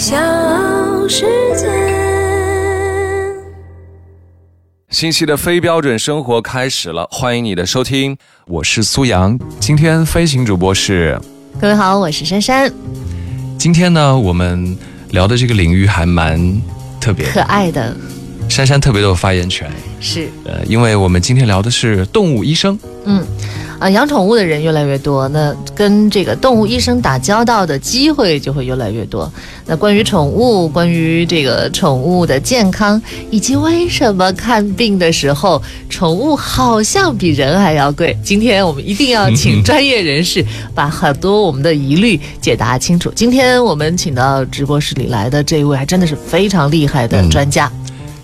小世界。新期的非标准生活开始了，欢迎你的收听，我是苏阳。今天飞行主播是，各位好，我是珊珊。今天呢，我们聊的这个领域还蛮特别，可爱的。珊珊特别有发言权，是，呃，因为我们今天聊的是动物医生，嗯。啊，养宠物的人越来越多，那跟这个动物医生打交道的机会就会越来越多。那关于宠物，关于这个宠物的健康，以及为什么看病的时候宠物好像比人还要贵，今天我们一定要请专业人士把很多我们的疑虑解答清楚。今天我们请到直播室里来的这一位，还真的是非常厉害的专家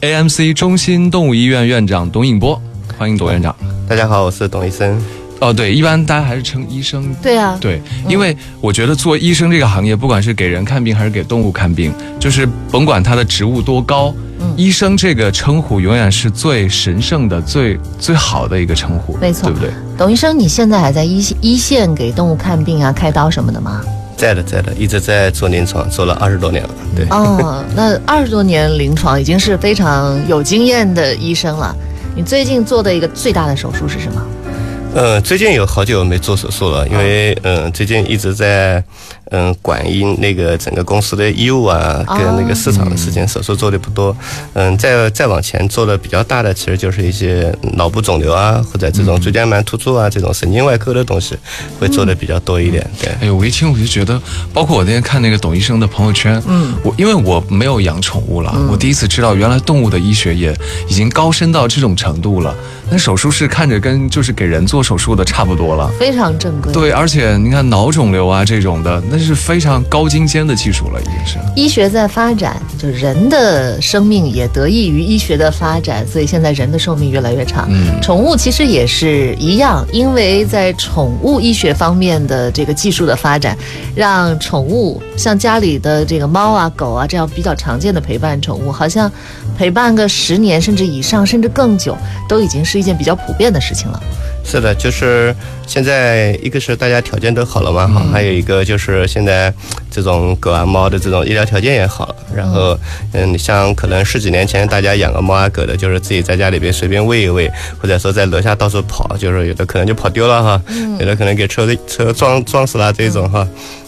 ，AMC 中心动物医院院长董颖波，欢迎董院长。大家好，我是董医生。哦，对，一般大家还是称医生。对啊，对，因为我觉得做医生这个行业，不管是给人看病还是给动物看病，就是甭管他的职务多高，医生这个称呼永远是最神圣的、最最好的一个称呼。没错，对不对？董医生，你现在还在一线一线给动物看病啊、开刀什么的吗？在的，在的，一直在做临床，做了二十多年了。对。哦，那二十多年临床已经是非常有经验的医生了。你最近做的一个最大的手术是什么？嗯，最近有好久没做手术了，因为嗯，最近一直在。嗯，管应那个整个公司的业务啊，跟那个市场的事情，手术做的不多。嗯，再再往前做的比较大的，其实就是一些脑部肿瘤啊，或者这种椎间盘突出啊，这种神经外科的东西，会做的比较多一点。对。哎呦，我一听我就觉得，包括我那天看那个董医生的朋友圈，嗯，我因为我没有养宠物了，我第一次知道原来动物的医学也已经高深到这种程度了。那手术室看着跟就是给人做手术的差不多了，非常正规。对，而且你看脑肿瘤啊这种的，那。是非常高精尖的技术了，已经是。医学在发展，就人的生命也得益于医学的发展，所以现在人的寿命越来越长。嗯，宠物其实也是一样，因为在宠物医学方面的这个技术的发展，让宠物像家里的这个猫啊、狗啊这样比较常见的陪伴宠物，好像陪伴个十年甚至以上，甚至更久，都已经是一件比较普遍的事情了。是的，就是现在一个是大家条件都好了嘛，哈，还有一个就是现在这种狗啊猫的这种医疗条件也好了。然后，嗯，你像可能十几年前大家养个猫啊狗的，就是自己在家里边随便喂一喂，或者说在楼下到处跑，就是有的可能就跑丢了哈，有的可能给车车撞撞死了这种哈。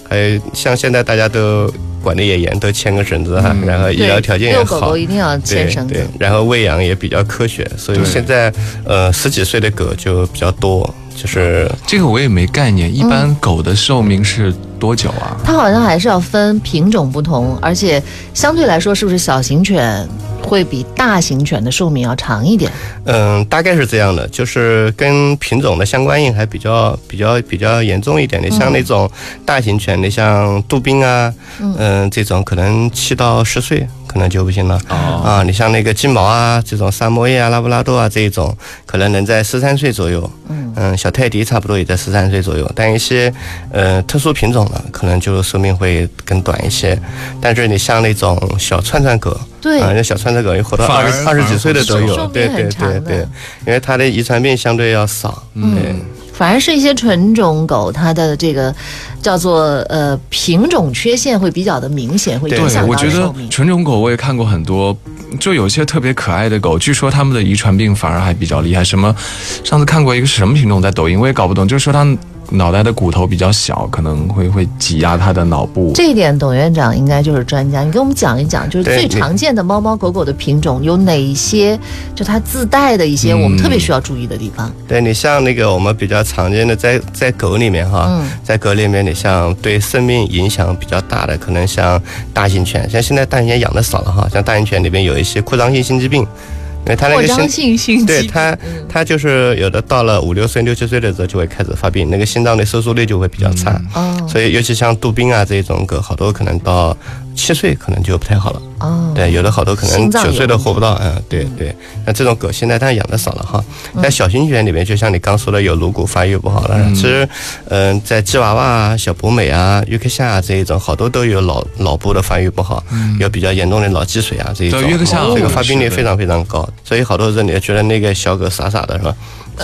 还有像现在大家都管的也严，都牵个绳子哈，然后医疗条件也好，狗狗一定要牵绳子，然后喂养也比较科学，所以现在呃十几岁的狗就比较多，就是这个我也没概念，一般狗的寿命是多久啊？它好像还是要分品种不同，而且相对来说是不是小型犬？会比大型犬的寿命要长一点。嗯，大概是这样的，就是跟品种的相关性还比较比较比较严重一点的。像那种大型犬，你像杜宾啊，嗯，这种可能七到十岁。可能就不行了啊！你像那个金毛啊，这种萨摩耶啊、拉布拉多啊这一种，可能能在十三岁左右。嗯小泰迪差不多也在十三岁左右。但一些呃特殊品种的，可能就寿命会更短一些。但是你像那种小串串狗，对啊，那小串串狗也活到二十二十几岁的都有。对对对对，因为它的遗传病相对要少。嗯。反而是一些纯种狗，它的这个叫做呃品种缺陷会比较的明显，会影响我觉得纯种狗我也看过很多，就有些特别可爱的狗，据说它们的遗传病反而还比较厉害。什么？上次看过一个什么品种在抖音，我也搞不懂，就是说它。脑袋的骨头比较小，可能会会挤压它的脑部。这一点，董院长应该就是专家。你给我们讲一讲，就是最常见的猫猫狗狗的品种有哪些？就它自带的一些我们特别需要注意的地方。对你像那个我们比较常见的，在在狗里面哈，在狗里面，你像对生命影响比较大的，可能像大型犬，像现在大型犬养的少了哈，像大型犬里面有一些扩张性心肌病。因为它那个心，对他，他就是有的到了五六岁、六七岁的时候就会开始发病，那个心脏的收缩率就会比较差。哦，所以尤其像杜宾啊这种狗，好多可能到。七岁可能就不太好了哦，对，有的好多可能九岁都活不到，嗯，对对，那这种狗现在当然养的少了哈，在小型犬里面，就像你刚说的，有颅骨发育不好了，其实，嗯，在吉娃娃啊、小博美啊、约克夏啊这一种，好多都有脑脑部的发育不好，有比较严重的脑积水啊这一种，约克夏。这个发病率非常非常高，所以好多人你觉得那个小狗傻傻的是吧？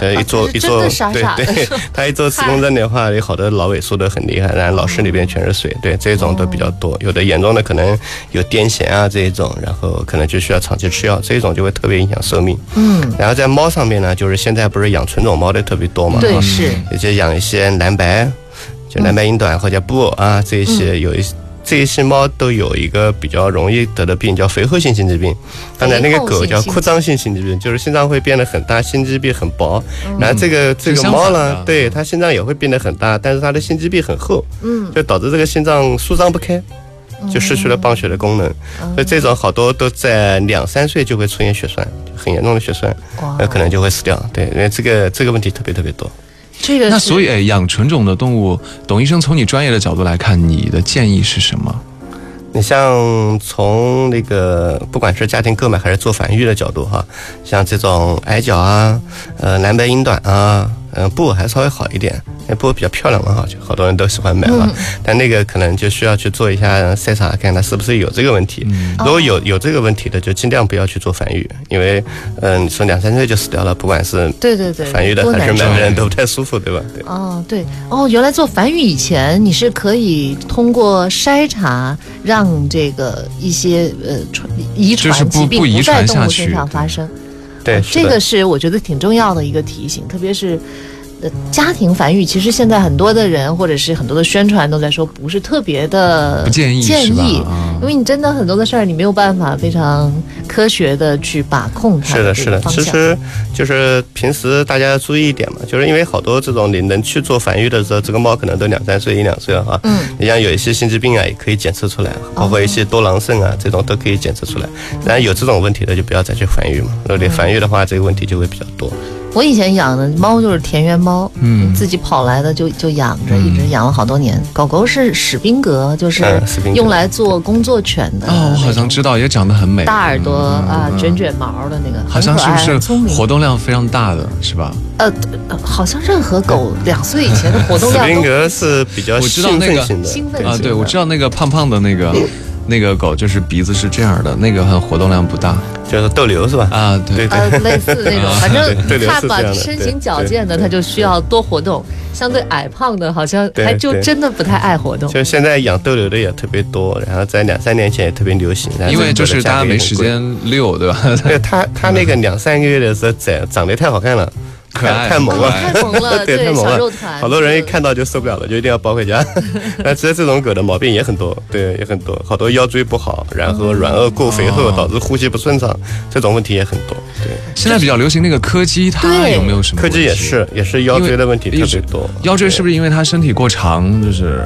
这一做一做对对，他一做磁共振的话，有好多脑萎缩的很厉害，然后脑室里边全是水，对这种都比较多。有的严重的可能有癫痫啊这一种，然后可能就需要长期吃药，这一种就会特别影响寿命。嗯，然后在猫上面呢，就是现在不是养纯种猫的特别多嘛，对，是有些养一些蓝白，就蓝白英短或者布偶啊这一些有一些。这一些猫都有一个比较容易得的病，叫肥厚性心肌病。刚才那个狗叫扩张性心肌病，就是心脏会变得很大，心肌壁很薄。然后这个这个猫呢，对它心脏也会变得很大，但是它的心肌壁很厚，嗯，就导致这个心脏舒张不开，就失去了泵血的功能。所以这种好多都在两三岁就会出现血栓，很严重的血栓，那可能就会死掉。对，因为这个这个问题特别特别多。这个那所以，哎，养纯种的动物，董医生从你专业的角度来看，你的建议是什么？你像从那个不管是家庭购买还是做繁育的角度哈，像这种矮脚啊，呃蓝白英短啊，嗯布偶还稍微好一点，那布偶比较漂亮嘛哈，就好多人都喜欢买嘛。但那个可能就需要去做一下筛查，看它是不是有这个问题。如果有有这个问题的，就尽量不要去做繁育，因为嗯，说两三岁就死掉了，不管是对对对，繁育的还是买的人都不太舒服，对吧？对。哦，对哦，原来做繁育以前，你是可以通过筛查让这个一些呃传遗就是不传疾病不遗在传下动物身去上发生。的这个是我觉得挺重要的一个提醒，特别是。呃，家庭繁育其实现在很多的人或者是很多的宣传都在说不是特别的不建议建议啊，因为你真的很多的事儿你没有办法非常科学的去把控它是的，是的。其实就是平时大家要注意一点嘛，就是因为好多这种你能去做繁育的时候，这个猫可能都两三岁、一两岁了哈。嗯。你像有一些心肌病啊，也可以检测出来，包括一些多囊肾啊，这种都可以检测出来。然后有这种问题的，就不要再去繁育嘛。如果你繁育的话，这个问题就会比较多。我以前养的猫就是田园猫，嗯。自己跑来的就就养着，一直养了好多年。狗狗是史宾格，就是用来做工作犬的。哦，我好像知道，也长得很美，大耳朵啊，卷卷毛的那个，好像是不是活动量非常大的，是吧？呃，呃好像任何狗两岁以前的活动量史宾格是比较 我知道兴那个奋型的，啊，对，兴奋型的。我知道那个胖胖的那个那个狗，就是鼻子是这样的，那个很活动量不大。就是斗牛是吧？啊，对。对对。呃，类似那种，反正 对对它吧身形矫健的，它就需要多活动；相对矮胖的，好像对还就真的不太爱活动。就现在养斗牛的也特别多，然后在两三年前也特别流行，因为就是大家没时间遛，对吧？对它，它那个两三个月的时候长长得太好看了，可爱太太萌了，哦太萌了 对，太萌了小肉团，好多人一看到就受不了了，就一定要抱回家。那其实这种狗的毛病也很多，对，也很多，好多腰椎不好，然后软腭过肥厚，哦导致呼吸不顺畅，这种问题也很多。对，现在比较流行那个柯基，它有没有什么柯？基也是，也是腰椎的问题特别多。腰椎是不是因为它身体过长，就是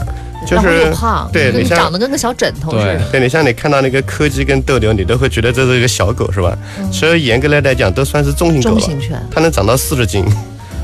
就是胖，对你像长得跟个小枕头似的。对你像你看到那个柯基跟斗牛，你都会觉得这是一个小狗是吧？其实严格来来讲都算是中型狗了中型犬，它能长到四十斤，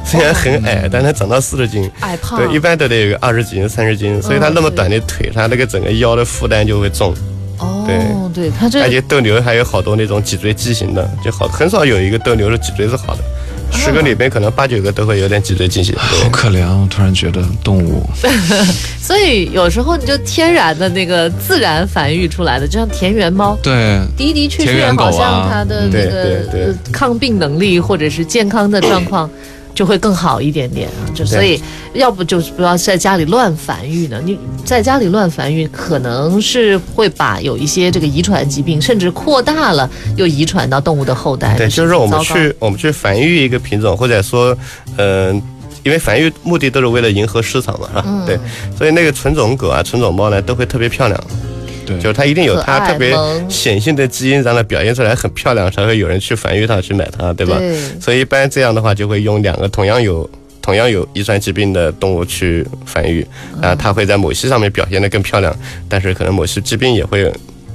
虽然很矮，但它长到四十斤。矮胖，对，一般都得有个二十斤、三十斤，所以它那么短的腿，它那个整个腰的负担就会重。哦，对，它这而且斗牛还有好多那种脊椎畸形的，就好很少有一个斗牛的脊椎是好的，十个里边可能八九个都会有点脊椎畸形。好，可怜啊！我突然觉得动物 所以有时候你就天然的那个自然繁育出来的，就像田园猫，对的的确确好像它的那个抗病能力或者是健康的状况。就会更好一点点啊，就所以要不就是不要在家里乱繁育呢。你在家里乱繁育，可能是会把有一些这个遗传疾病，甚至扩大了，又遗传到动物的后代。对，就是我们去我们去繁育一个品种，或者说，嗯、因为繁育目的都是为了迎合市场嘛，是吧？嗯对，所以那个纯种狗啊、纯种猫呢，都会特别漂亮。对，就是它一定有它特别显性的基因，让它表现出来很漂亮，才会有人去繁育它、去买它，对吧？对所以一般这样的话，就会用两个同样有同样有遗传疾病的动物去繁育，啊，它会在某些上面表现得更漂亮，但是可能某些疾病也会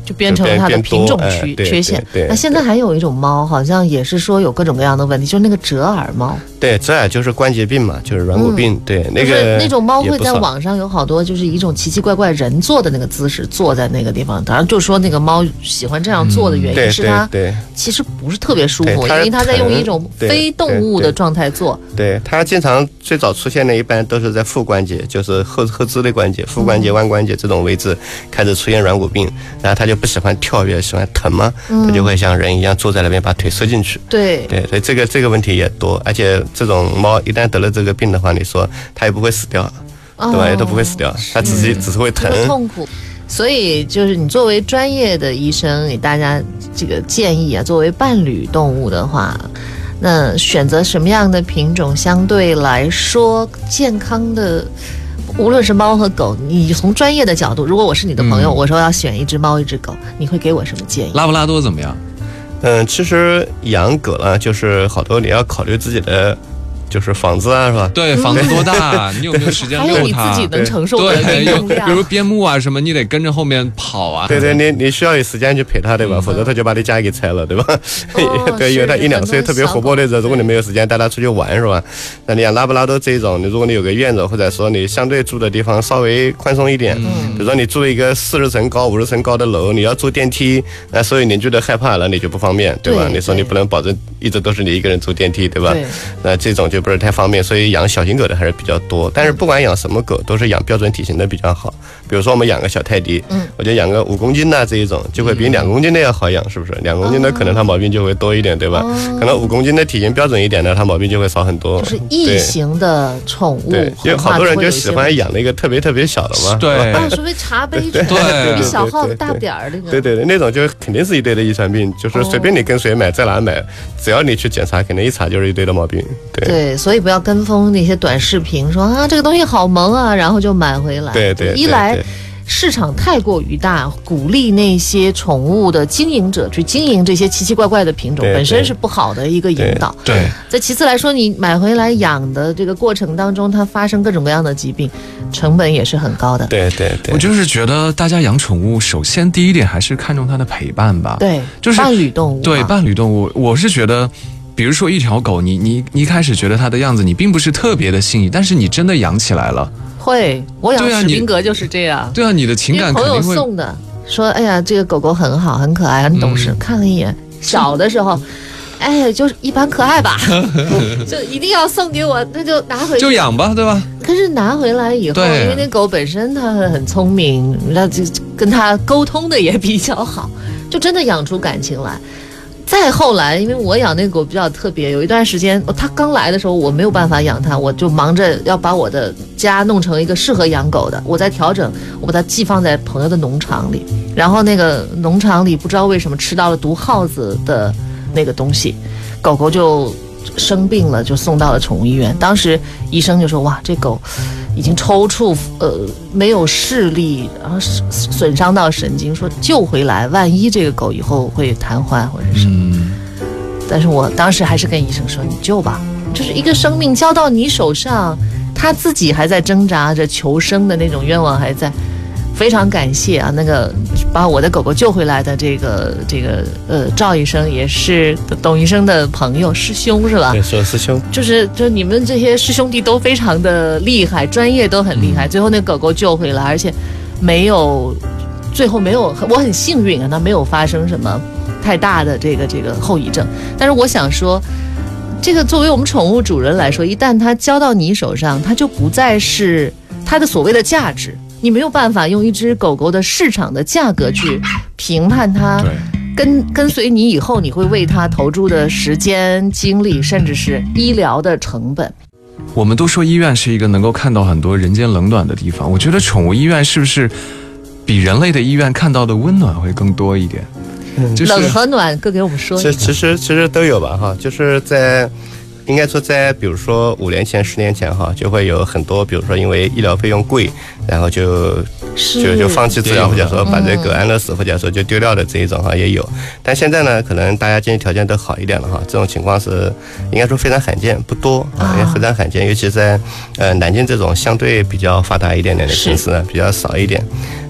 就变成了它的品种变多哎对缺缺陷。那现在还有一种猫，好像也是说有各种各样的问题，就是那个折耳猫。对，折耳就是关节病嘛，就是软骨病，对，那个那种猫会在网上有好多，就是一种奇奇怪怪人坐的那个姿势，坐在那个地方。当然，就说那个猫喜欢这样坐的原因对是它其实不是特别舒服，因为它在用一种非动物的状态坐。对，它经常最早出现的一般都是在副关节，就是后后肢的关节、副关节、腕关节这种位置开始出现软骨病，然后它就就不喜欢跳跃，喜欢疼吗，它就会像人一样坐在那边把腿缩进去。对对，所以这个这个问题也多，而且这种猫一旦得了这个病的话，你说它也不会死掉，对吧？也都不会死掉，它只是只是会疼。会痛苦。所以，就是你作为专业的医生，给大家这个建议啊，作为伴侣动物的话，那选择什么样的品种相对来说健康的？无论是猫和狗，你从专业的角度，如果我是你的朋友，嗯我说要选一只猫一只狗，你会给我什么建议？拉布拉多怎么样？嗯，其实养狗呢，就是好多你要考虑自己的，就是房子啊，是吧？对，房子多大？你有没有时间还有你遛它？自己能承受的对，比。如边牧啊什么，你得跟着后面跑啊。对对，你你需要有时间去陪它，对吧？否则它就把你家给拆了，对吧？哦 对，因为它一两岁特别活泼的时候，如果你没有时间带它出去玩，是吧？那你养拉布拉多这种，你如果你有个院子，或者说你相对住的地方稍微宽松一点，嗯比如说你住一个四十层高、五十层高的楼，你要坐电梯，那所有邻居都害怕了，你就不方便，对吧？你说你不能保证一直都是你一个人坐电梯，对吧？那这种就不是太方便，所以养小型狗的还是比较多。但是不管养什么狗，都是养标准体型的比较好。比如说我们养个小泰迪，嗯我觉得养个五公斤的这一种，就会比两公斤的要好养，是不是？两公斤的可能它毛病就会多一点，对吧？可能五公斤的体型标准一点的，它毛病就会少很多。就是异对形的宠物对，因为好多人就喜欢养。那个特别特别小的嘛。对啊，所谓茶杯犬，对比小耗子对对大点儿那个。对对对，那种就肯定是一堆的遗传病，就是随便你跟谁买，在哪买，只要你去检查，肯定一查就是一堆的毛病。对对，所以不要跟风那些短视频，说啊这个东西好萌啊，然后就买回来。对对对一来市场太过于大，鼓励那些宠物的经营者去经营这些奇奇怪怪的品种，本身是不好的一个引导。对，再其次来说，你买回来养的这个过程当中，它发生各种各样的疾病，成本也是很高的。对对对，我就是觉得大家养宠物，首先第一点还是看重它的陪伴吧。对，就是伴侣动物嘛。对伴侣动物，我是觉得。比如说一条狗，你你你一开始觉得它的样子你并不是特别的心仪，但是你真的养起来了，会，我养史宾格就是这样。对啊，你的情因为朋友感肯定会送的，说哎呀，这个狗狗很好，很可爱，很懂事。嗯看了一眼，小的时候，哎，就是一般可爱吧，就一定要送给我，那就拿回去。就养吧，对吧？可是拿回来以后，因为那狗本身它很聪明，那就跟它沟通的也比较好，就真的养出感情来。再后来，因为我养那个狗比较特别，有一段时间，它刚来的时候我没有办法养它，我就忙着要把我的家弄成一个适合养狗的。我在调整，我把它寄放在朋友的农场里，然后那个农场里不知道为什么吃到了毒耗子的那个东西，狗狗就生病了，就送到了宠物医院。当时医生就说：“哇，这狗已经抽搐，呃，没有视力，然后损损伤到神经，说救回来，万一这个狗以后会瘫痪或者什么。嗯，但是我当时还是跟医生说：“你救吧，就是一个生命交到你手上，它自己还在挣扎着求生的那种愿望还在。”非常感谢啊，那个把我的狗狗救回来的这个这个呃赵医生也是董医生的朋友师兄是吧？对，说师兄，就是就你们这些师兄弟都非常的厉害，专业都很厉害。最后那狗狗救回来，而且没有，最后没有，我很幸运啊，它没有发生什么太大的这个这个后遗症。但是我想说，这个作为我们宠物主人来说，一旦它交到你手上，它就不再是它的所谓的价值。你没有办法用一只狗狗的市场的价格去评判它，跟跟随你以后，你会为它投注的时间、精力，甚至是医疗的成本。我们都说医院是一个能够看到很多人间冷暖的地方，我觉得宠物医院是不是比人类的医院看到的温暖会更多一点？就是冷和暖各给我们说一其下。其实其实都有吧哈，就是在。应该说，在比如说五年前、十年前哈，就会有很多，比如说因为医疗费用贵，然后就就就放弃治疗，或者说把这狗安乐死，或者说就丢掉的这一种哈也有。但现在呢，可能大家经济条件都好一点了哈，这种情况是应该说非常罕见，不多啊，也非常罕见，尤其在呃南京这种相对比较发达一点点的城市呢，比较少一点。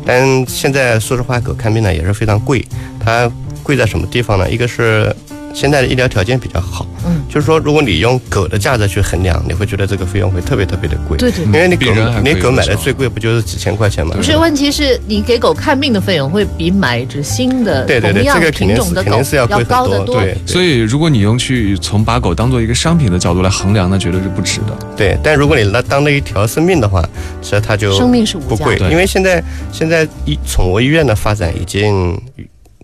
但现在说实话，狗看病呢也是非常贵，它贵在什么地方呢？一个是。现在的医疗条件比较好，嗯，就是说如果你用狗的价值去衡量，你会觉得这个费用会特别特别的贵，对对因为你狗比人你狗买的最贵不就是几千块钱吗？不是，问题是你给狗看病的费用会比买一只新的对对对，同样这个肯定是品种的狗肯定是要贵高得很多，对所以如果你用去从把狗当做一个商品的角度来衡量，那绝对是不值的。对。但如果你那当了一条生命的话，其实它就生命是无价不贵，对因为现在现在医宠物医院的发展已经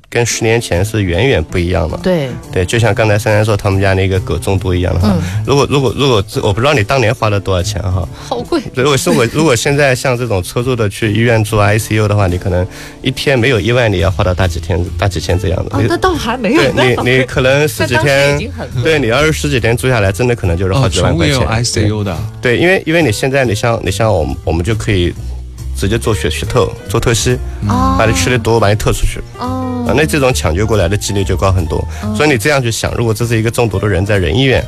跟十年前是远远不一样的。对，对，就像刚才珊珊说他们家那个狗中毒一样的哈，嗯如果如果如果我不知道你当年花了多少钱哈，好贵。如果是我如果现在像这种抽抽的去医院做 ICU 的话，你可能一天没有意外，你要花到大几天大几千这样的。哦，你那倒还没有对你你可能 十几那当时已天经很，对你要是十几天住下来，真的可能就是好哦，几万块钱。宠物也有 ICU 的，对，因为因为你现在你像你像我们我们就可以直接做血血透做透析，哦把你吃的毒把你透出去。哦啊，那这种抢救过来的几率就高很多。所以你这样去想，如果这是一个中毒的人在人医院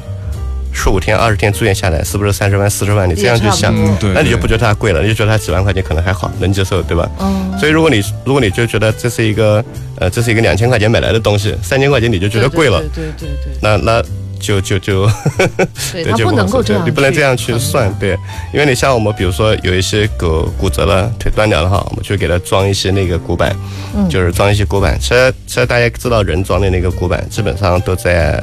十五天、二十天住院下来，是不是三十万、四十万？你这样去想那你就不觉得它贵了，你就觉得它几万块钱可能还好，能接受，对吧？哦，所以如果你如果你就觉得这是一个呃这是一个两千块钱买来的东西，三千块钱你就觉得贵了，对对对对那那就就就对，对，它不就好说能够这样，你不能这样去算，。对，因为你像我们，比如说有一些狗骨折了、腿断掉了哈，我们就给它装一些那个骨板，嗯就是装一些骨板。其实其实大家知道，人装的那个骨板基本上都在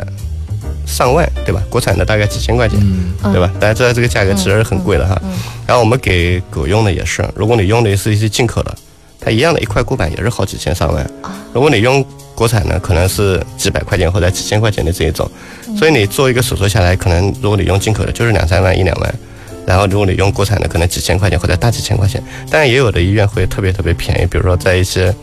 上万，对吧？国产的大概几千块钱，嗯对吧？大家知道这个价格其实是很贵的哈。然后我们给狗用的也是，如果你用的是一些进口的，它一样的一块骨板也是好几千上万。如果你用国产的，可能是几百块钱或者几千块钱的这一种，所以你做一个手术下来，可能如果你用进口的，就是两三万一两万。然后如果你用国产的，可能几千块钱或者大几千块钱，但是也有的医院会特别特别便宜，比如说在一些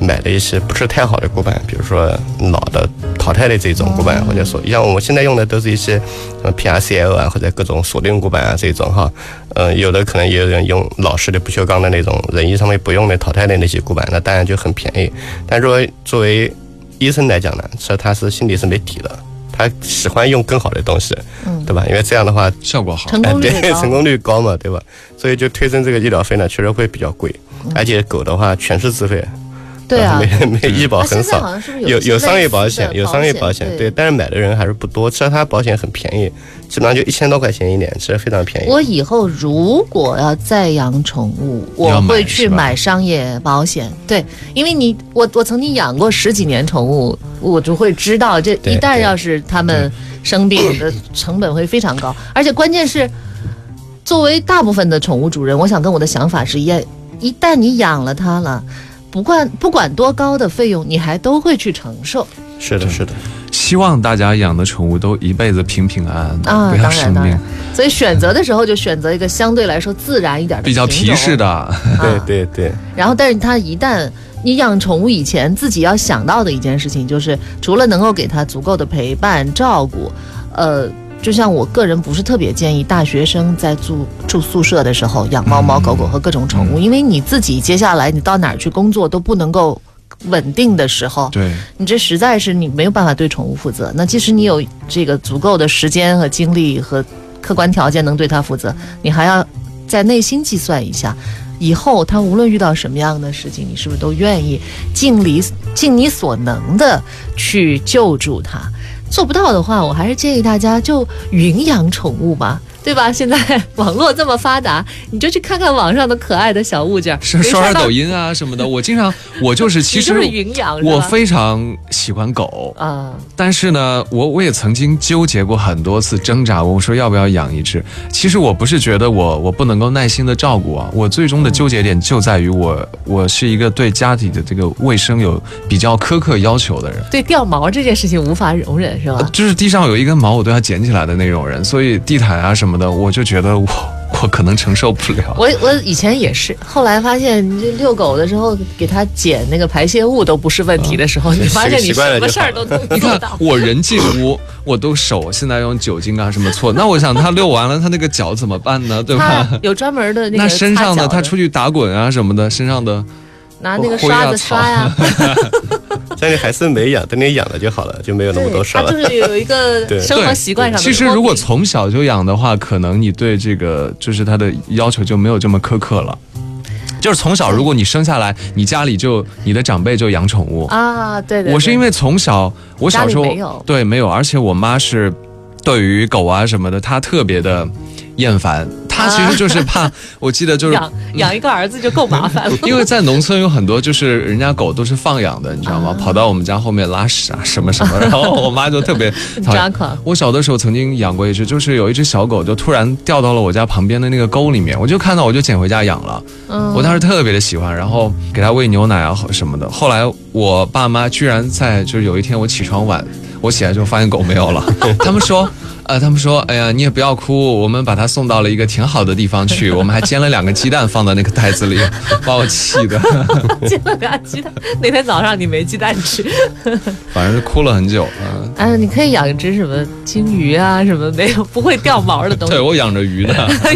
买的一些不是太好的骨板，比如说老的淘汰的这种骨板，或者说像我们现在用的都是一些呃 PRCL 啊，或者各种锁定骨板啊这种哈，呃，有的可能也有人用老式的不锈钢的那种人医上面不用的淘汰的那些骨板，那当然就很便宜。但作为作为医生来讲呢，其实他是心里是没底的，他喜欢用更好的东西，嗯对吧？因为这样的话效果好。成哎，功率高对，成功率高嘛，对吧？所以就推升这个医疗费呢，确实会比较贵，而且狗的话全是自费，嗯对啊，没没医保很少有有商业保险，有商业保险，对，但是买的人还是不多，其实它保险很便宜，基本上就一千多块钱一年，其实非常便宜。我以后如果要再养宠物，我会去买商业保险。对，因为你我我曾经养过十几年宠物，我就会知道，这一旦要是它们生病的成本会非常高，而且关键是，作为大部分的宠物主人，我想跟我的想法是一样，一旦你养了它了。不管不管多高的费用，你还都会去承受。是的，是的，希望大家养的宠物都一辈子平平安安的，啊！不要生病所以选择的时候就选择一个相对来说自然一点的比较品种提示的。对啊。对对，然后，但是它一旦你养宠物以前，自己要想到的一件事情就是，除了能够给它足够的陪伴照顾，呃，就像我个人不是特别建议大学生在住住宿舍的时候养猫猫狗狗和各种宠物，因为你自己接下来你到哪儿去工作都不能够。稳定的时候，对，你这实在是你没有办法对宠物负责。那即使你有这个足够的时间和精力和客观条件能对它负责，你还要在内心计算一下，以后它无论遇到什么样的事情，你是不是都愿意尽力尽你所能的去救助它？做不到的话，我还是建议大家就云养宠物吧。对吧？现在 网络这么发达，你就去看看网上的可爱的小物件，是刷刷抖音啊什么的。我经常，我就是 其实我非常喜欢狗，啊，但是呢，我我也曾经纠结过很多次，挣扎过，我说要不要养一只。其实我不是觉得我我不能够耐心的照顾啊，我最终的纠结点就在于我我是一个对家里的这个卫生有比较苛刻要求的人。对掉毛这件事情无法容忍，是吧？就是地上有一根毛，我都要捡起来的那种人，所以地毯啊什么的，我就觉得我我可能承受不了。我我以前也是，后来发现你这遛狗的时候给它捡那个排泄物都不是问题的时候，你发现你什么事儿都能你看做到。我人进屋，我都手现在用酒精啊什么搓，那我想它遛完了，它那个脚怎么办呢？对吧？有专门的那个那身上的，它出去打滚啊什么的，身上的拿那个刷子刷呀，但你还是没养，等你养了就好了，就没有那么多事儿了。就是有一个 对生活习惯上的其实如果从小就养的话，可能你对这个就是它的要求就没有这么苛刻了。就是从小，如果你生下来，你家里就你的长辈就养宠物。啊，对对，对我是因为从小，我小时候没有对没有，而且我妈是对于狗啊什么的，她特别的厌烦。她其实就是怕，我记得就是 养养一个儿子就够麻烦了。因为在农村有很多就是人家狗都是放养的，你知道吗？跑到我们家后面拉屎啊什么什么，然后我妈就特别。抓狂我小的时候曾经养过一只，就是有一只小狗就突然掉到了我家旁边的那个沟里面，我就看到我就捡回家养了。嗯我当时特别的喜欢，然后给它喂牛奶啊什么的。后来我爸妈居然在就是有一天我起床晚，我起来之后发现狗没有了，他们说。呃，他们说，哎呀，你也不要哭，我们把它送到了一个挺好的地方去，我们还煎了两个鸡蛋放在那个袋子里，把我气的，煎了俩鸡蛋，那天早上你没鸡蛋吃。反正是哭了很久。嗯、哎，你可以养一只什么金鱼啊，什么没有不会掉毛的东西。对我养着鱼的。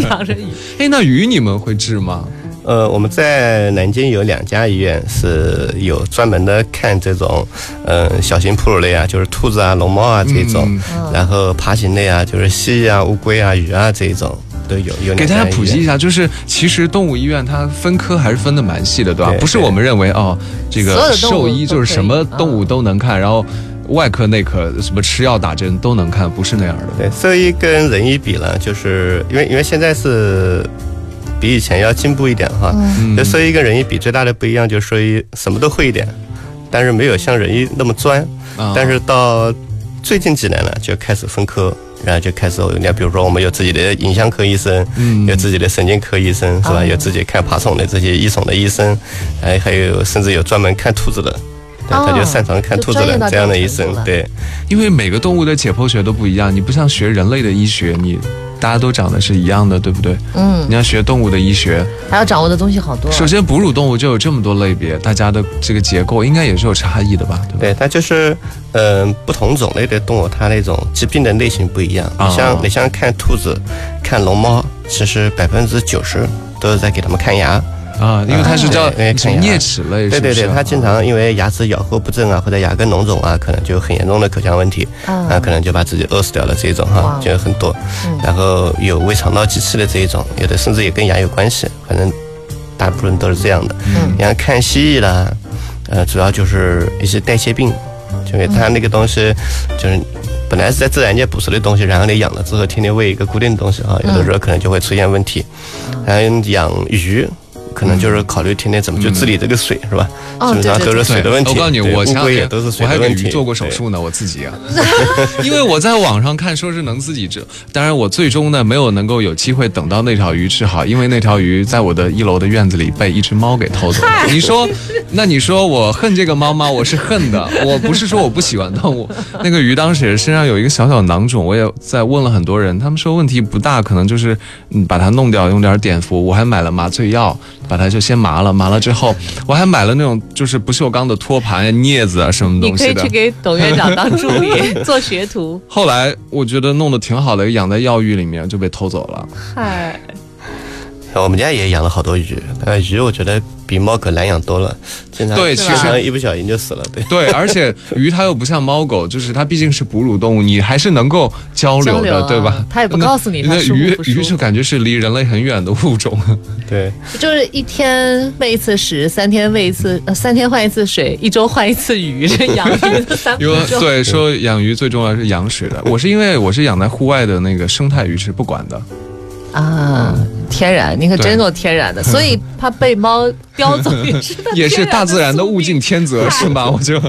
养着鱼。哎，那鱼你们会治吗？呃，我们在南京有两家医院是有专门的看这种，呃，小型哺乳类啊，就是兔子啊、龙猫啊这种，嗯然后爬行类啊，就是蜥蜴啊、乌龟啊、鱼啊这一种都有。有给大家普及一下，就是其实动物医院它分科还是分的蛮细的，对吧？对不是我们认为哦，这个兽医就是什么嗯动物都能看，然后外科、内科什么吃药打针都能看，不是那样的。对，兽医跟人医比呢，就是因为因为现在是比以前要进步一点哈。嗯就兽医跟人医比最大的不一样，就是兽医什么都会一点，但是没有像人医那么专。啊但是到最近几年呢，就开始分科，然后就开始有，你看，比如说我们有自己的影像科医生，嗯有自己的神经科医生，是吧？哦有自己看爬虫的这些医宠的医生，还还有甚至有专门看兔子的，对，哦他就擅长看兔子就专业到的这样的医生对。因为每个动物的解剖学都不一样，你不像学人类的医学，你大家都长得是一样的，对不对？嗯，你要学动物的医学，还要掌握的东西好多。首先哺乳动物就有这么多类别，大家的这个结构应该也是有差异的吧？对吧？对，它就是，嗯、不同种类的动物，它那种疾病的类型不一样。哦你像你像看兔子、看龙猫，其实百分之九十都是在给它们看牙。啊，因为它是叫啮齿类，对对对，它经常因为牙齿咬合不正啊，或者牙根脓肿啊，可能就有很严重的口腔问题，啊啊，可能就把自己饿死掉了这一种哇哈，就有很多。然后有胃肠道机器的这一种，有的甚至也跟牙有关系，反正大部分都是这样的。嗯你像看蜥蜴啦，呃，主要就是一些代谢病，就因为它那个东西就是。本来是在自然界捕食的东西，然后你养了之后，天天喂一个固定的东西啊，有的时候可能就会出现问题。然后养鱼，可能就是考虑天天怎么去治理这个水，是吧？哦对对基本上都是水的问题。我告诉你，我前两天龟也都是水我还的问题。给鱼做过手术呢，我自己啊，因为我在网上看说是能自己治，当然我最终呢没有能够有机会等到那条鱼治好，因为那条鱼在我的一楼的院子里被一只猫给偷走了。你说，那你说我恨这个猫吗？我是恨的，我不是说我不喜欢动物。那个鱼当时也是身上有一个小小囊肿，我也在问了很多人，他们说问题不大，可能就是嗯把它弄掉，用点碘伏。我还买了麻醉药，把它就先麻了，麻了之后我还买了那种就是不锈钢的托盘、镊子啊什么东西的。可以去给董院长当助理做学徒。后来我觉得弄得挺好的，养在药浴里面就被偷走了。嗨，我们家也养了好多鱼，呃，鱼我觉得比猫狗难养多了，经常对其实一不小心就死了，对。对，而且鱼它又不像猫狗，就是它毕竟是哺乳动物，你还是能够交流的，流啊对吧？它也不告诉你它那鱼鱼就感觉是离人类很远的物种。对，就是一天喂一次食，三天喂一次，呃，三天换一次水，一周换一次鱼，这 养鱼的三因为。对说养鱼最重要是养水的，我是因为我是养在户外的那个生态鱼池不管的，啊，天然，你可真够天然的，所以怕被猫叼走 也是也是大自然的物竞天择是吗？我就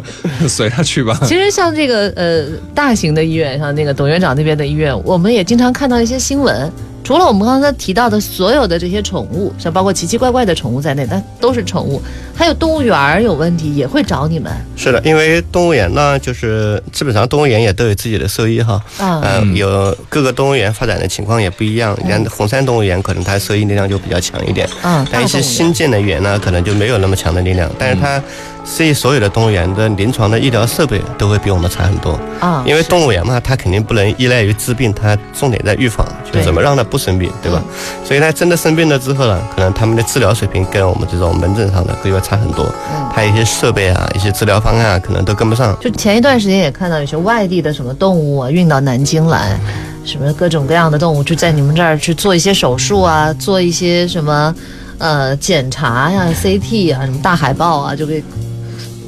随它去吧。其实像这个呃大型的医院，像那个董院长那边的医院，我们也经常看到一些新闻。除了我们刚才提到的所有的这些宠物，像包括奇奇怪怪的宠物在内，那都是宠物。还有动物园儿有问题也会找你们是的，因为动物园呢，就是基本上动物园也都有自己的兽医哈，啊。嗯，有各个动物园发展的情况也不一样。你看红山动物园可能它兽医力量就比较强一点，嗯，但一些新建的园呢，可能就没有那么强的力量。但是它设计所有的动物园的临床的医疗设备都会比我们差很多，啊，因为动物园嘛，它肯定不能依赖于治病，它重点在预防，就对怎么让它不生病，对吧？所以它真的生病了之后呢，可能他们的治疗水平跟我们这种门诊上的都要差很多。嗯它一些设备啊，一些治疗方案啊，可能都跟不上。就前一段时间也看到有些外地的什么动物啊运到南京来，什么各种各样的动物就在你们这儿去做一些手术啊，做一些什么呃检查呀、CT 啊、什么大海报啊，就给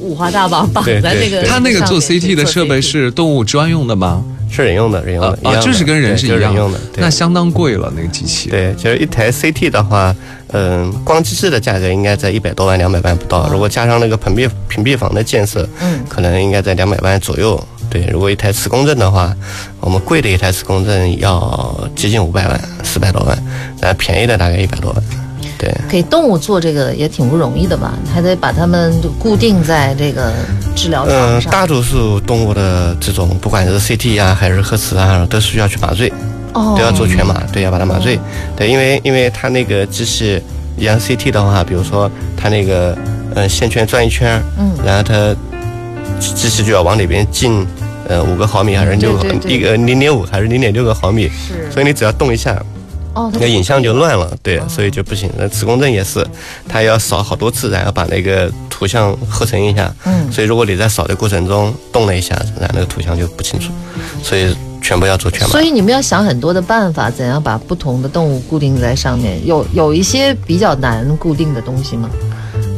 五花大绑绑在那个对他那个做 CT 的设备是动物专用的吗？是人用的，人用的，一啊，就是跟人是一样用的，那相当贵了那个机器。对，其实一台 CT 的话，嗯，光机器的价格应该在一百多万、两百万不到。如果加上那个屏蔽屏蔽房的建设，嗯可能应该在两百万左右。对，如果一台磁共振的话，我们贵的一台磁共振要接近五百万、四百多万，然后便宜的大概一百多万。对，给动物做这个也挺不容易的吧？还得把它们固定在这个治疗上。大多数动物的这种，不管是 CT 啊还是核磁啊，都需要去麻醉。哦都要做全麻，对，要把它麻醉，对，因为因为它那个机器，像 CT 的话，比如说它那个呃线圈转一圈，嗯然后它机机器就要往里边进，呃五个毫米还是六个一个零点五还是零点六个毫米，是所以你只要动一下，哦，那个影像就乱了，对，所以就不行。那磁共振也是，它要扫好多次，然后把那个图像合成一下，嗯所以如果你在扫的过程中动了一下子，然后那个图像就不清楚，所以全部要做全麻所。以你们要想很多的办法，怎样把不同的动物固定在上面？有有一些比较难固定的东西吗？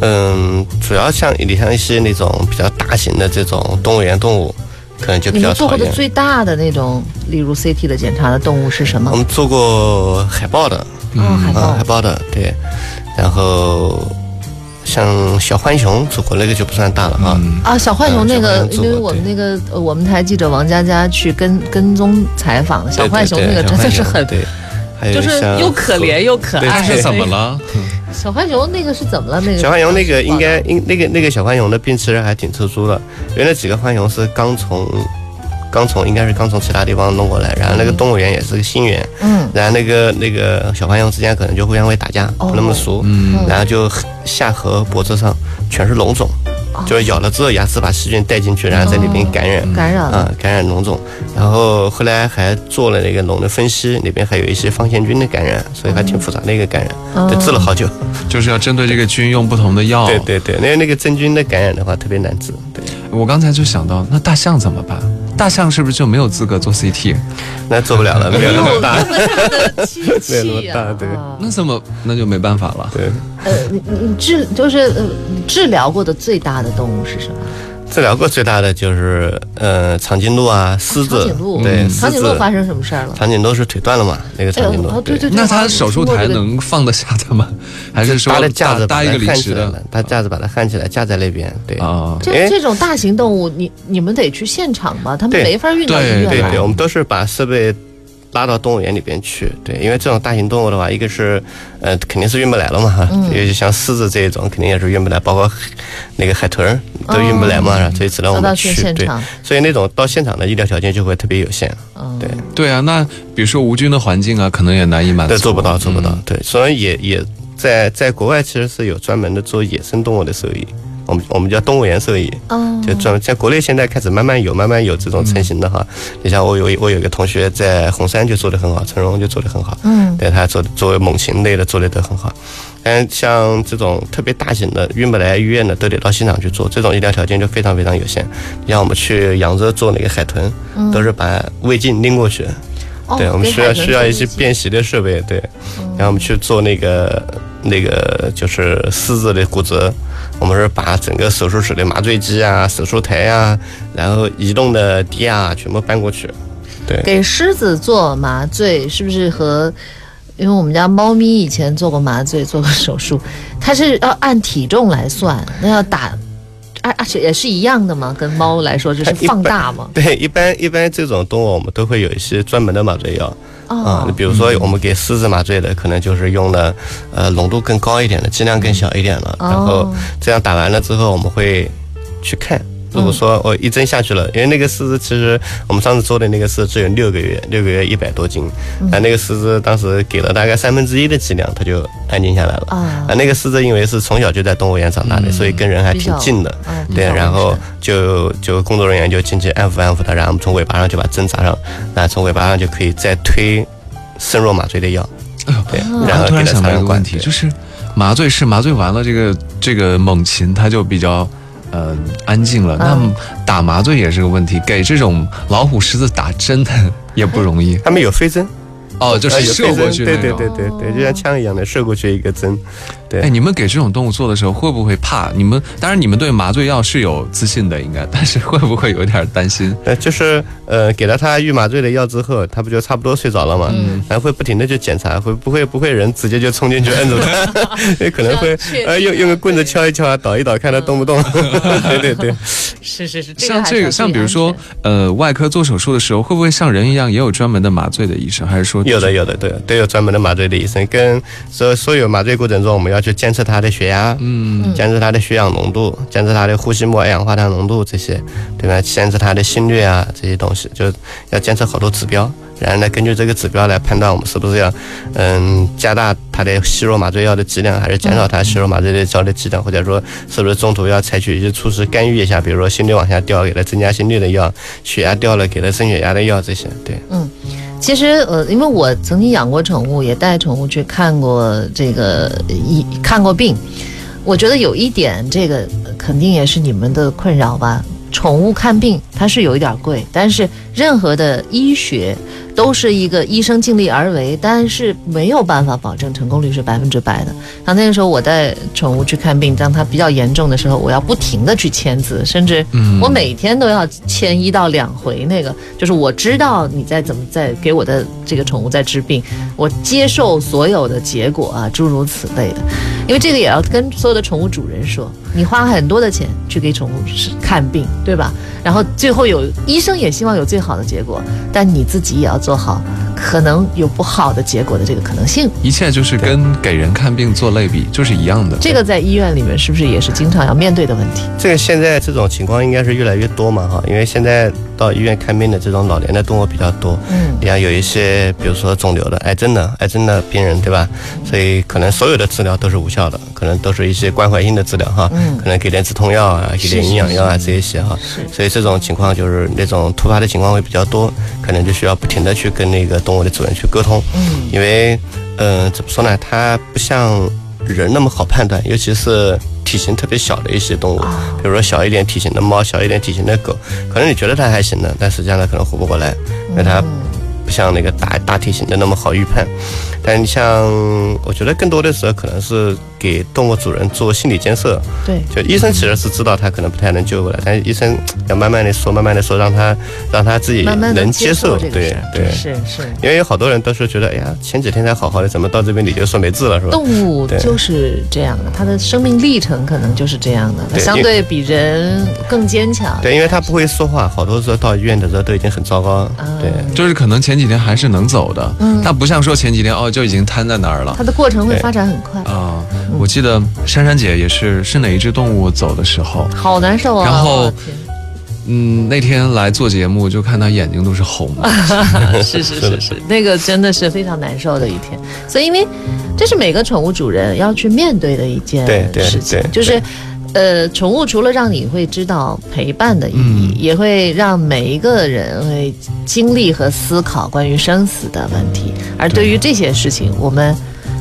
嗯，主要像你像一些那种比较大型的这种动物园动物，可能就比较你们做。过的最大的那种，例如 CT 的检查的动物是什么我？们做过海豹的，嗯，海啊、豹海。豹的，对，然后像小浣熊做过那个就不算大了啊。嗯，啊，小浣熊那个，因为我们那个呃我们台记者王佳佳去跟跟踪采访小浣熊那个，真的是很，就是又可怜又可爱。对对是怎么了？小浣熊那个是怎么了？那个小浣熊那个应该应那个那个小浣熊的病其实还挺特殊的，因为那几个浣熊是刚从刚从应该是刚从其他地方弄过来，然后那个动物园也是个新园，嗯。然后那个那个小浣熊之间可能就互相会打架，哦不那么熟，嗯。然后就下颌脖子上全是脓肿，哦就是咬了之后牙齿把细菌带进去，然后在里边感染。感染了啊，感染脓肿，然后后来还做了那个脓的分析，里边还有一些放线菌的感染，所以还挺复杂的一个感染，对，治了好久。就是要针对这个菌用不同的药。对对对，那那个真菌的感染的话特别难治，对，我刚才就想到，那大象怎么办？大象是不是就没有资格做 CT？那做不了了，没有那么大没有那么 器大对啊！那怎么那就没办法了？对，呃，你你治就是呃，治疗过的最大的动物是什么？治疗过最大的就是呃长颈鹿啊，狮子长颈，鹿，对，嗯狮子。长颈鹿发生什么事儿了？长颈鹿是腿断了嘛？那个长颈鹿，哦对对对，那他手术台能放得下它吗？还是说搭的架子把它搭搭一个临时的焊起来了，搭架子把它焊起来，架在那边，对。啊？这哎这种大型动物，你你们得去现场吧？他们没法运到医院来。对对，我们都是把设备拉到动物园里边去。对，因为这种大型动物的话，一个是呃肯定是运不来了嘛，嗯尤其像狮子这一种肯定也是运不来，包括那个海豚都运不来嘛，所以只能我们去。对，所以那种到现场的医疗条件就会特别有限。嗯，对，对啊，那比如说无菌的环境啊，可能也难以满足。对，做不到，做不到嗯。对，所以也也在在国外其实是有专门的做野生动物的兽医，我们我们叫动物园兽医。哦，就专门在国内现在开始慢慢有，慢慢有这种成型的哈。你像我有我有一个同学在红山就做得很好，陈荣就做得很好，嗯，对他做作为猛禽类的做的都很好。但像这种特别大型的运不来医院的，都得到现场去做，这种医疗条件就非常非常有限。你像我们去扬州做那个海豚，都是把胃镜拎过去，哦对，我们需要需要一些便携的设备，对，然后我们去做那个那个就是狮子的骨折，我们是把整个手术室的麻醉机啊、手术台啊，然后移动的低压全部搬过去，对，给狮子做麻醉，是不是和？因为我们家猫咪以前做过麻醉，做过手术，它是要按体重来算，那要打，而而且也是一样的嘛，跟猫来说就是放大嘛。对，一般一般这种动物我们都会有一些专门的麻醉药啊、嗯，比如说我们给狮子麻醉的，可能就是用的呃浓度更高一点的，剂量更小一点的，然后哦这样打完了之后，我们会去看。如果说我一针下去了，因为那个狮子其实我们上次做的那个狮子只有六个月，六个月一百多斤，啊，那个狮子当时给了大概三分之一的剂量，它就安静下来了。啊啊，那个狮子因为是从小就在动物园长大的，所以跟人还挺近的。嗯对，然后就就工作人员就进去安抚安抚它，然后从尾巴上就把针扎上，那从尾巴上就可以再推渗弱麻醉的药。对，然后突然给它插上管。想到一个问题，就是麻醉是麻醉完了，这个这个猛禽它就比较呃安静了。那么打麻醉也是个问题，给这种老虎、狮子打针的也不容易 他们有飞针，哦，就是射过去对对。对对对，就像枪一样的射过去一个针，对哎，你们给这种动物做的时候，会不会怕？你们当然，你们对麻醉药是有自信的，应该，但是会不会有点担心？呃，就是呃，给了它预麻醉的药之后，它不就差不多睡着了嘛？嗯然后会不停的去检查，会不会不会人直接就冲进去摁住他？也可能会呃用用个棍子敲一敲啊，倒一倒，看他动不动。对对对，是是是，像这个，像比如说，呃，外科做手术的时候，会不会像人一样也有专门的麻醉的医生？还是说有的有的都有都有专门的麻醉的医生，跟所所有麻醉过程中，我们要去监测他的血压，嗯，监测他的血氧浓度，监测他的呼吸末二氧化碳浓度这些，对吧？监测他的心率啊这些东西，就要监测好多指标。然后呢，根据这个指标来判断我们是不是要，嗯，加大他的吸入麻醉药的剂量，还是减少他吸入麻醉药的剂量，或者说是不是中途要采取一些措施干预一下，比如说心率往下掉，给他增加心率的药；血压掉了，给他升血压的药，这些。对，其实呃，因为我曾经养过宠物，也带宠物去看过这个医看过病，我觉得有一点，这个肯定也是你们的困扰吧。宠物看病它是有一点贵，但是任何的医学都是一个医生尽力而为，但是没有办法保证成功率是百分之百的。像那个时候我带宠物去看病，当它比较严重的时候，我要不停的去签字，甚至我每天都要签一到两回。那个就是我知道你在怎么在给我的这个宠物在治病，我接受所有的结果啊，诸如此类的。因为这个也要跟所有的宠物主人说，你花很多的钱去给宠物看病，对吧？然后最后有医生也希望有最好的结果，但你自己也要做好可能有不好的结果的这个可能性。一切就是跟给人看病做类比，就是一样的。这个在医院里面是不是也是经常要面对的问题？这个现在这种情况应该是越来越多嘛哈，因为现在到医院看病的这种老年的动物比较多，嗯，你看有一些比如说肿瘤的、癌症的、癌症的病人，对吧？所以可能所有的治疗都是无效的，可能都是一些关怀性的治疗哈，嗯可能给点止痛药啊，给点营养药啊是这些哈，是所以这种情况就是那种突发的情况会比较多，可能就需要不停的去跟那个动物的主人去沟通，嗯，因为，嗯、怎么说呢？它不像人那么好判断，尤其是体型特别小的一些动物，比如说小一点体型的猫、小一点体型的狗，可能你觉得它还行的，但实际上它可能活不过来，因为它不像那个大大体型的那么好预判。但你像，我觉得更多的时候可能是给动物主人做心理建设，对，就医生其实是知道他可能不太能救过来，但是医生要慢慢的说，慢慢的说，让他让他自己能接受，这个对对。是是。因为有好多人都是觉得，哎呀，前几天才好好的，怎么到这边你就说没治了，是吧？动物就是这样的，它的生命历程可能就是这样的，它相对比人更坚强。对，因为它不会说话，好多时候到医院的时候都已经很糟糕。对，就是可能前几天还是能走的，嗯它不像说前几天哦就已经瘫在那儿了它的过程会发展很快，啊。我记得珊珊姐也是是哪一只动物走的时候，好难受啊！然后嗯，那天来做节目就看她眼睛都是红的，是是是是，那个真的是非常难受的一天。所以，因为这是每个宠物主人要去面对的一件对对事情，对就是。呃，宠物除了让你会知道陪伴的意义，也会让每一个人会经历和思考关于生死的问题。而对于这些事情，我们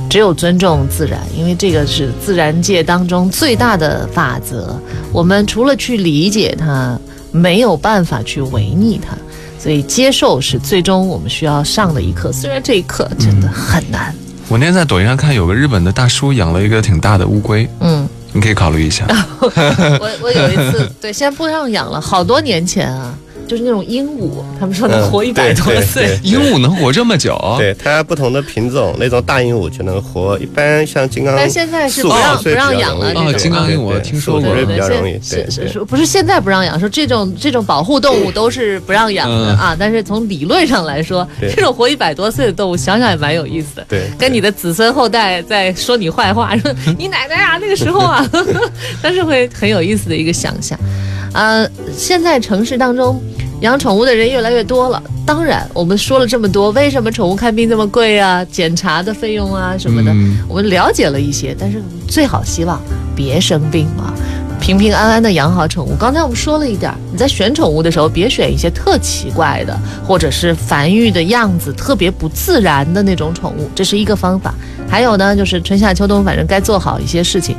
只有尊重自然，因为这个是自然界当中最大的法则。我们除了去理解它，没有办法去违逆它。所以接受是最终我们需要上的一课，虽然这一课真的很难。我那天在抖音上看有个日本的大叔养了一个挺大的乌龟，嗯，你可以考虑一下。我我有一次对，现在不让养了，好多年前啊，就是那种鹦鹉，他们说能活一百多岁对。鹦鹉能活这么久？对，它不同的品种，那种大鹦鹉就能活，一般像金刚，但现在是不让不让养了这种哦金刚鹦鹉听说过比较容易，对是是。是，不是现在不让养，说这种这种保护动物都是不让养的嗯啊。但是从理论上来说，这种活一百多岁的动物，想想也蛮有意思的。对跟你的子孙后代在说你坏话，说你奶奶啊那个时候啊，但是会很有意思的一个想象。呃，现在城市当中养宠物的人越来越多了。当然，我们说了这么多，为什么宠物看病这么贵啊？检查的费用啊什么的，嗯我们了解了一些，但是最好希望别生病嘛。平平安安的养好宠物。刚才我们说了一点儿，你在选宠物的时候，别选一些特奇怪的，或者是繁育的样子特别不自然的那种宠物，这是一个方法。还有呢，就是春夏秋冬，反正该做好一些事情。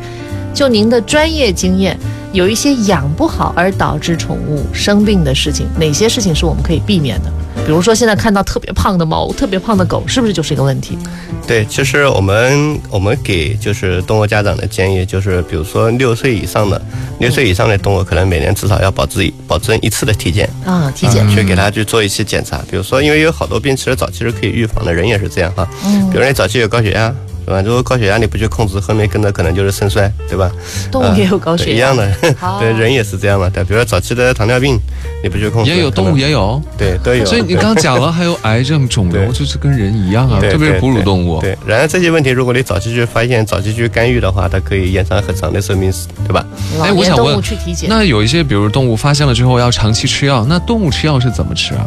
就您的专业经验，有一些养不好而导致宠物生病的事情，哪些事情是我们可以避免的？比如说现在看到特别胖的猫、特别胖的狗，是不是就是一个问题？对，其实我们我们给就是动物家长的建议就是，比如说六岁以上的，六岁以上的动物可能每年至少要保质保证一次的体检。啊，体检。去给它去做一些检查，比如说，因为有好多病其实早期是可以预防的，人也是这样哈。嗯比如说你早期有高血压，对吧？如果高血压你不去控制，后面跟着可能就是肾衰，对吧？动物也有高对血压，一样的哦，对人也是这样嘛。对，比如说早期的糖尿病，你不去控制，也有动物也有。对都有。所以你刚刚讲了，还有癌症、肿瘤，就是跟人一样啊，对特别是哺乳动物。对，然而这些问题，如果你早期去发现、早期去干预的话，它可以延长很长的寿命，对吧？老哎我想问年动物去体检，那有一些，比如动物发现了之后要长期吃药，那动物吃药是怎么吃啊？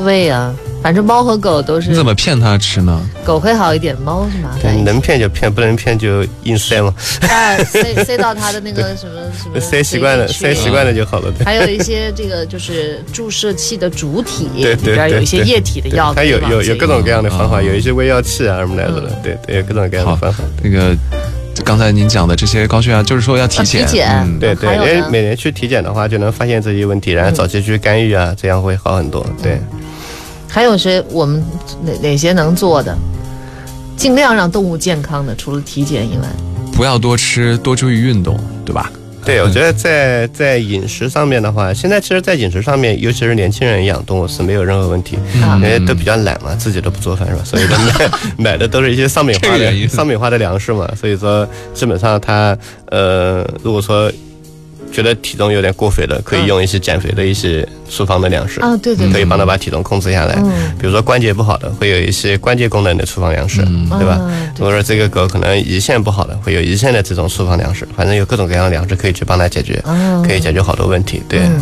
喂呀、反正猫和狗都是你怎么骗它吃呢？狗会好一点，猫是麻烦对。能骗就骗，不能骗就硬塞嘛，啊，塞 塞到它的那个什么什么塞习惯了，塞习惯了就好了。对。还有一些这个就是注射器的主体对对对，里边有一些液体的药，它有有有各种各样的方法，哦有一些胃药器啊什么来着的，对对，有各种各样的方法。那个刚才您讲的这些高血压，就是说要体检。要体检嗯，对对，因为每年去体检的话，就能发现这些问题，然后早期去干预啊，这样会好很多。对，还有谁我们哪哪些能做的，尽量让动物健康的，除了体检以外，不要多吃，多注意运动，对吧？对，我觉得在在饮食上面的话，现在其实，在饮食上面，尤其是年轻人养动物是没有任何问题，啊因为都比较懒嘛，自己都不做饭是吧？所以都买 买的都是一些商品化的商品化的粮食嘛，所以说基本上它呃，如果说觉得体重有点过肥的，可以用一些减肥的一些处方的粮食。啊，对对对，可以帮他把体重控制下来。嗯比如说关节不好的，会有一些关节功能的处方粮食，对吧？啊如果说这个狗可能胰腺不好的，会有胰腺的这种处方粮食，反正有各种各样的粮食可以去帮它解决，啊可以解决好多问题。对，嗯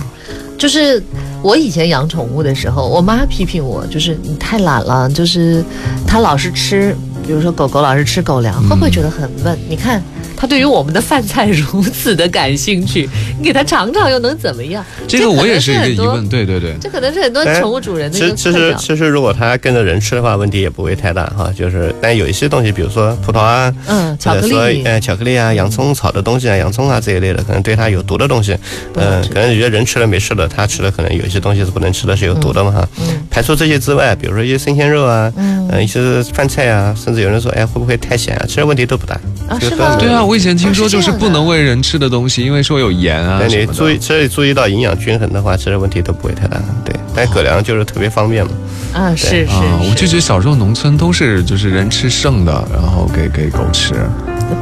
就是我以前养宠物的时候，我妈批评我，就是你太懒了，就是它老是吃，比如说狗狗老是吃狗粮，会不会觉得很闷？你看它对于我们的饭菜如此的感兴趣，你给他尝尝又能怎么样？这个我也是一个疑问。对对对，这可能是很多哎宠物主人的其一个困其实其实如果他跟着人吃的话，问题也不会太大哈。就是但有一些东西，比如说葡萄啊，嗯，巧克力，呃巧克力啊、洋葱炒的东西啊、洋葱啊这一类的，可能对它有毒的东西，嗯、可能有些人吃了没事的，它吃了可能有一些东西是不能吃的，是有毒的嘛哈。嗯排除这些之外，比如说一些生鲜肉啊，嗯呃一些饭菜啊，甚至有人说，哎会不会太咸啊？其实问题都不大。啊是吗这个都没有对啊，我以前听说就是不能喂人吃的东西，因为说有盐啊。你注意，只要你注意到营养均衡的话，其实问题都不会太大。对，但狗粮就是特别方便嘛。啊，是是啊，我就觉得小时候农村都是就是人吃剩的，然后给给狗吃。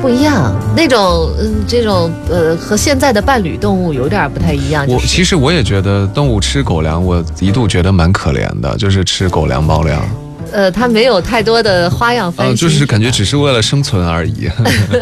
不一样，那种嗯，这种呃和现在的伴侣动物有点不太一样。就是我其实我也觉得动物吃狗粮，我一度觉得蛮可怜的，就是吃狗粮猫粮，呃，它没有太多的花样翻嗯，新，就是感觉只是为了生存而已。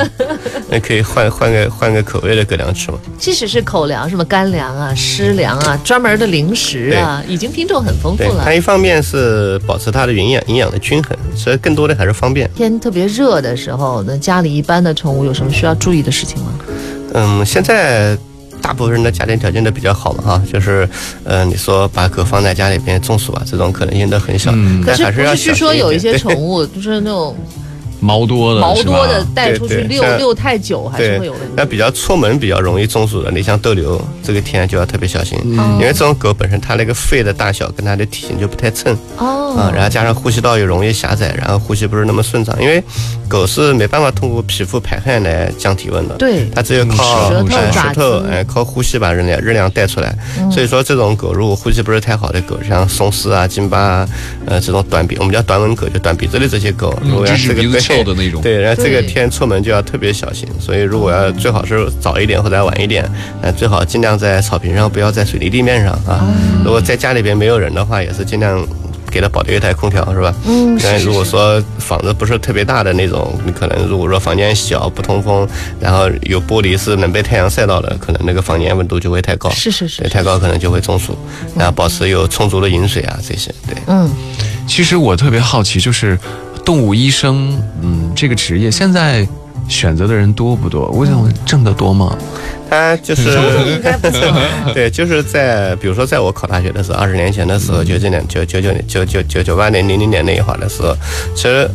那可以换换个换个口味的狗粮吃吗。即使是口粮，什么干粮啊、湿粮啊、专门的零食啊，已经品种很丰富，了它。一方面是保持它的营养营养的均衡，所以更多的还是方便。天特别热的时候，那家里一般的宠物有什么需要注意的事情吗？嗯，现在大部分人的家庭条件都比较好嘛哈，就是呃，你说把狗放在家里边中暑啊，这种可能性都很小。但还要是据说有一些宠物就是那种毛多的，毛多的带出去遛遛太久，还是会有问题。那比较出门比较容易中暑的，你像斗牛，这个天就要特别小心，嗯因为这种狗本身它那个肺的大小跟它的体型就不太称哦，啊，然后加上呼吸道也容易狭窄，然后呼吸不是那么顺畅，因为狗是没办法通过皮肤排汗来降体温的，对它只有靠舌头舌头子哎靠呼吸把热量热量带出来。所以说这种狗如果呼吸不是太好的狗，像松狮啊、金巴啊，呃这种短鼻，我们叫短吻狗，就短鼻子的这些狗，如果这个对臭的那种对，然后这个天出门就要特别小心。所以如果要最好是早一点或者晚一点，呃最好尽量在草坪上，不要在水泥地面上啊。如果在家里边没有人的话，也是尽量。给他保留一台空调是吧？嗯是是但如果说房子不是特别大的那种，你可能如果说房间小不通风，然后有玻璃是能被太阳晒到的，可能那个房间温度就会太高。是是是对，太高可能就会中暑。然后保持有充足的饮水啊，这些对。嗯，其实我特别好奇，就是动物医生，嗯，这个职业现在选择的人多不多？我想挣得多吗？他就是。对，就是在比如说在我考大学的时候，二十年前的时候，九九年、九九九九九九八年、零零年那一会儿的时候，其实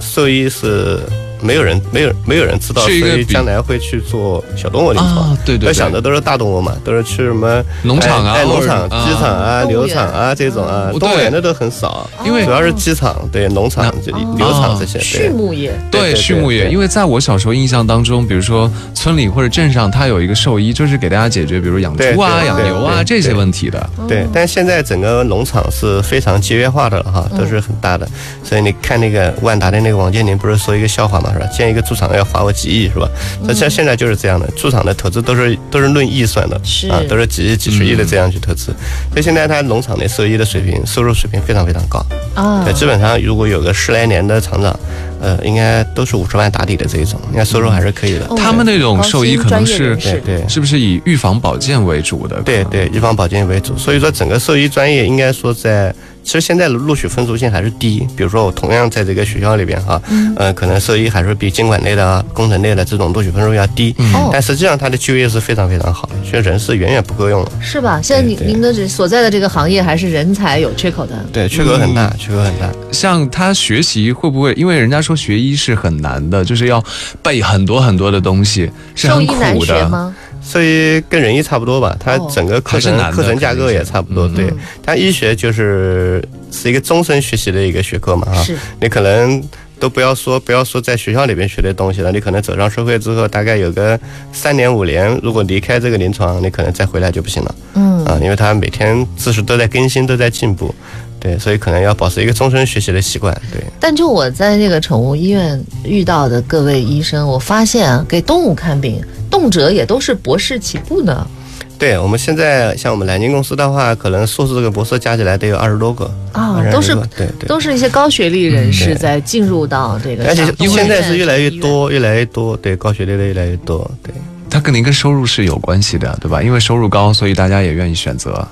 兽医是没有人没有没有人知道，所以将来会去做小动物临床。啊，对对都对，想的都是大动物嘛，都是去什么农场啊农场、鸡场啊、牛场啊这种啊嗯，动物园的都很少，因为主要是鸡场、对农场、这哦。牛场这些。畜牧业，对畜牧业，因为在我小时候印象当中，比如说村里或者镇上，它有一个兽医，就是给大家解决，比如养猪啊、养牛啊这些问题的。对，但现在整个农场是非常节约化的了哈，都是很大的。所以你看那个万达的那个王健林不是说一个笑话嘛，是吧？建一个猪场要花我几亿，是吧？那像现在就是这样的，猪场的投资都是都是论亿算的，是啊，都是几亿、几十亿的这样去投资。所以现在它农场的收益的水平、收入水平非常非常高。啊对，，基本上如果有个十来年的厂长，呃，应该都是五十万打底的这一种，应该收入还是可以的。哦他们那种兽医可能是对对是不是以预防保健为主的？对对，预防保健为主，所以说整个兽医专业应该说在，其实现在的录取分数线还是低。比如说我同样在这个学校里边哈，呃，可能兽医还是比经管类的啊、工程类的这种录取分数要低，嗯但实际上它的就业是非常非常好的，所以人是远远不够用的。是吧？现在您您的所在的这个行业还是人才有缺口的。对，缺口很大，缺口很大。像他学习会不会？因为人家说学医是很难的，就是要背很多很多的东西，是很兽医难苦的。学吗？兽医跟人医差不多吧，它哦。整个课程、课程架构也差不多。对，它医学就是是一个终身学习的一个学科嘛啊，是。你可能都不要说不要说在学校里边学的东西了，你可能走上社会之后，大概有个三年五年，如果离开这个临床，你可能再回来就不行了。嗯，啊，因为它每天知识都在更新，都在进步。对，所以可能要保持一个终身学习的习惯。对，但就我在这个宠物医院遇到的各位医生，我发现啊，给动物看病，动辄也都是博士起步呢。对我们现在像我们南京公司的话，可能硕士这个博士加起来得有二十多个20，啊都是对对。都是一些高学历人士在进入到这个而且现在是越来越多，越来越多，对高学历的越来越多，对。它肯定跟收入是有关系的，对吧？因为收入高，所以大家也愿意选择。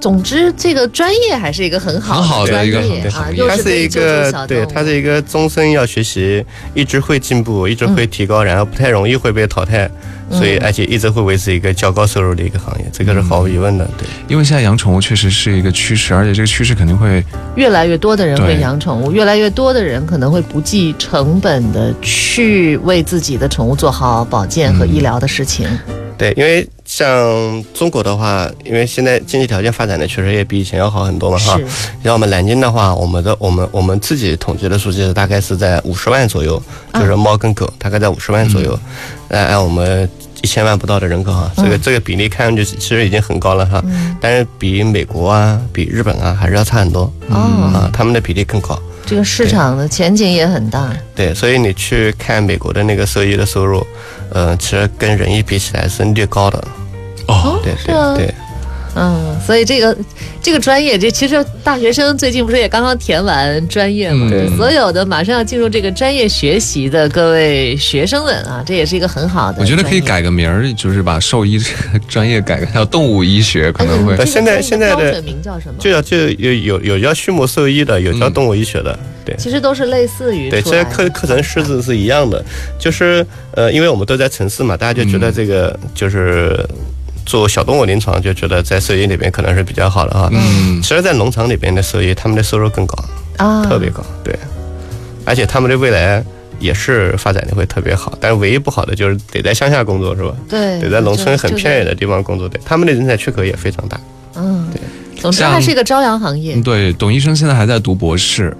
总之，这个专业还是一个很好很好的一个专业啊，行业。又它是一个对，它是一个终身要学习，一直会进步，一直会提高，然后不太容易会被淘汰，所以而且一直会维持一个较高收入的一个行业，这个是毫无疑问的。对，因为现在养宠物确实是一个趋势，而且这个趋势肯定会越来越多的人会养宠物，越来越多的人可能会不计成本的去为自己的宠物做好保健和医疗的事情。对，因为像中国的话，因为现在经济条件发展的确实也比以前要好很多嘛哈。是，像我们南京的话，我们的我们我们自己统计的数据是大概是在五十万左右，就是猫跟狗大概在五十万左右，按按我们一千万不到的人口哈，这个这个比例看上去其实已经很高了哈，但是比美国啊、比日本啊还是要差很多。哦，啊，他们的比例更高。这个市场的前景也很大。对，所以你去看美国的那个兽医的收入，呃，其实跟人医比起来是略高的。哦，对对对。嗯，所以这个这个专业，这其实大学生最近不是也刚刚填完专业嘛？嗯所有的马上要进入这个专业学习的各位学生们啊，这也是一个很好的。我觉得可以。改个名儿，就是把兽医这个专业改个叫动物医学，可能会呃现在现在的标准名叫什么？就叫就有有有叫畜牧兽医的，有叫动物医学的，对。其实都是类似于对，出来的这些课课程师资是一样的，就是呃，因为我们都在城市嘛，大家就觉得这个就是做小动物临床，就觉得在兽医里边可能是比较好的啊。嗯其实，在农场里边的兽医，他们的收入更高，啊，特别高，对，而且他们的未来也是发展的会特别好，但是唯一不好的就是得在乡下工作，是吧？对，得在农村很偏远。的地方工作，对，他们的人才缺口也非常大。嗯，对。总之，它是一个朝阳行业嗯。对，董医生现在还在读博士，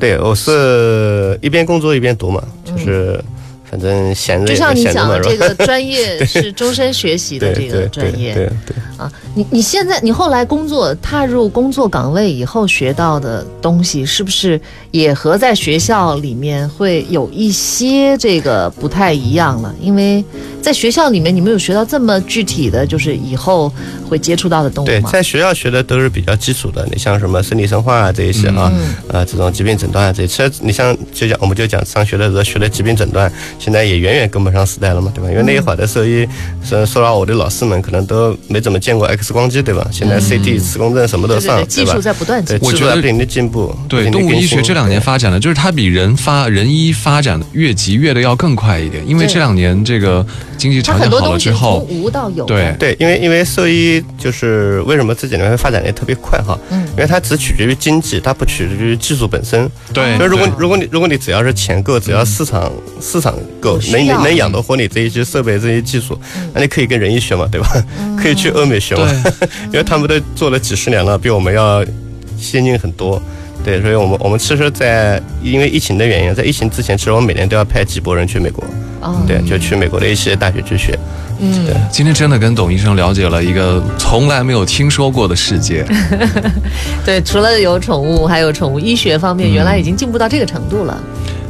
对，我是一边工作一边读嘛，就是反正闲着就也像你讲？的这个专业是终身学习的这个专业对对。啊，你你现在你后来工作踏入工作岗位以后学到的东西，是不是也和在学校里面会有一些这个不太一样了？因为在学校里面你没有学到这么具体的，就是以后会接触到的东西对，吗？在学校学的都是比较基础的，你像什么生理生化啊这一些啊，嗯呃，这种疾病诊断啊这些，其实你像就讲我们就讲上学的时候学的疾病诊断，现在也远远跟不上时代了嘛，对吧？因为那一会儿的兽医，是说到我的老师们可能都没怎么见见过 X 光机对吧？现在 CT 磁共振什么都上，对对对，技吧术？在不断进，步。我觉得技术在不停的进步，对，动物医学这两年发展的，就是它比人发人医发展的越急越的要更快一点，因为这两年这个经济条件好了之后从之后，无到有。对对，因为因为兽医就是为什么这几年会发展的特别快哈，嗯因为它只取决于经济，它不取决于技术本身。对，就如果如果你如果你只要是钱够，只要市场市场够能能养得活你这一些设备这些技术，那你可以跟人医学嘛，对吧？可以去欧美学，因为他们都做了几十年了，比我们要先进很多。对，所以我们我们其实，在因为疫情的原因，在疫情之前，其实我们每年都要派几波人去美国，对，就去美国的一些大学去学。嗯，今天真的跟董医生了解了一个从来没有听说过的世界。对，除了有宠物，还有宠物医学方面，原来已经进步到这个程度了。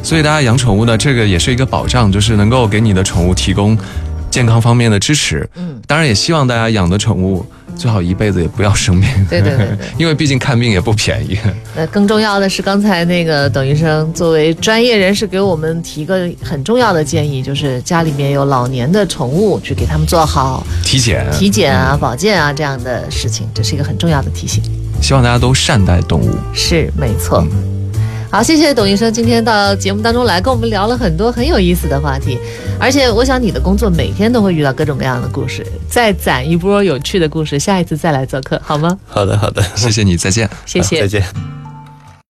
所以大家养宠物呢，这个也是一个保障，就是能够给你的宠物提供健康方面的支持。嗯，当然也希望大家养的宠物最好一辈子也不要生病。对对对对。因为毕竟看病也不便宜。那更重要的是，刚才那个董医生作为专业人士给我们提个很重要的建议，就是家里面有老年的宠物，去给他们做好体检，体检啊、保健啊这样的事情，这是一个很重要的提醒。希望大家都善待动物。是，没错。好，谢谢董医生今天到节目当中来跟我们聊了很多很有意思的话题，而且我想你的工作每天都会遇到各种各样的故事，再攒一波有趣的故事，下一次再来做客好吗？好的，好的，谢谢你，再见。谢谢再。见。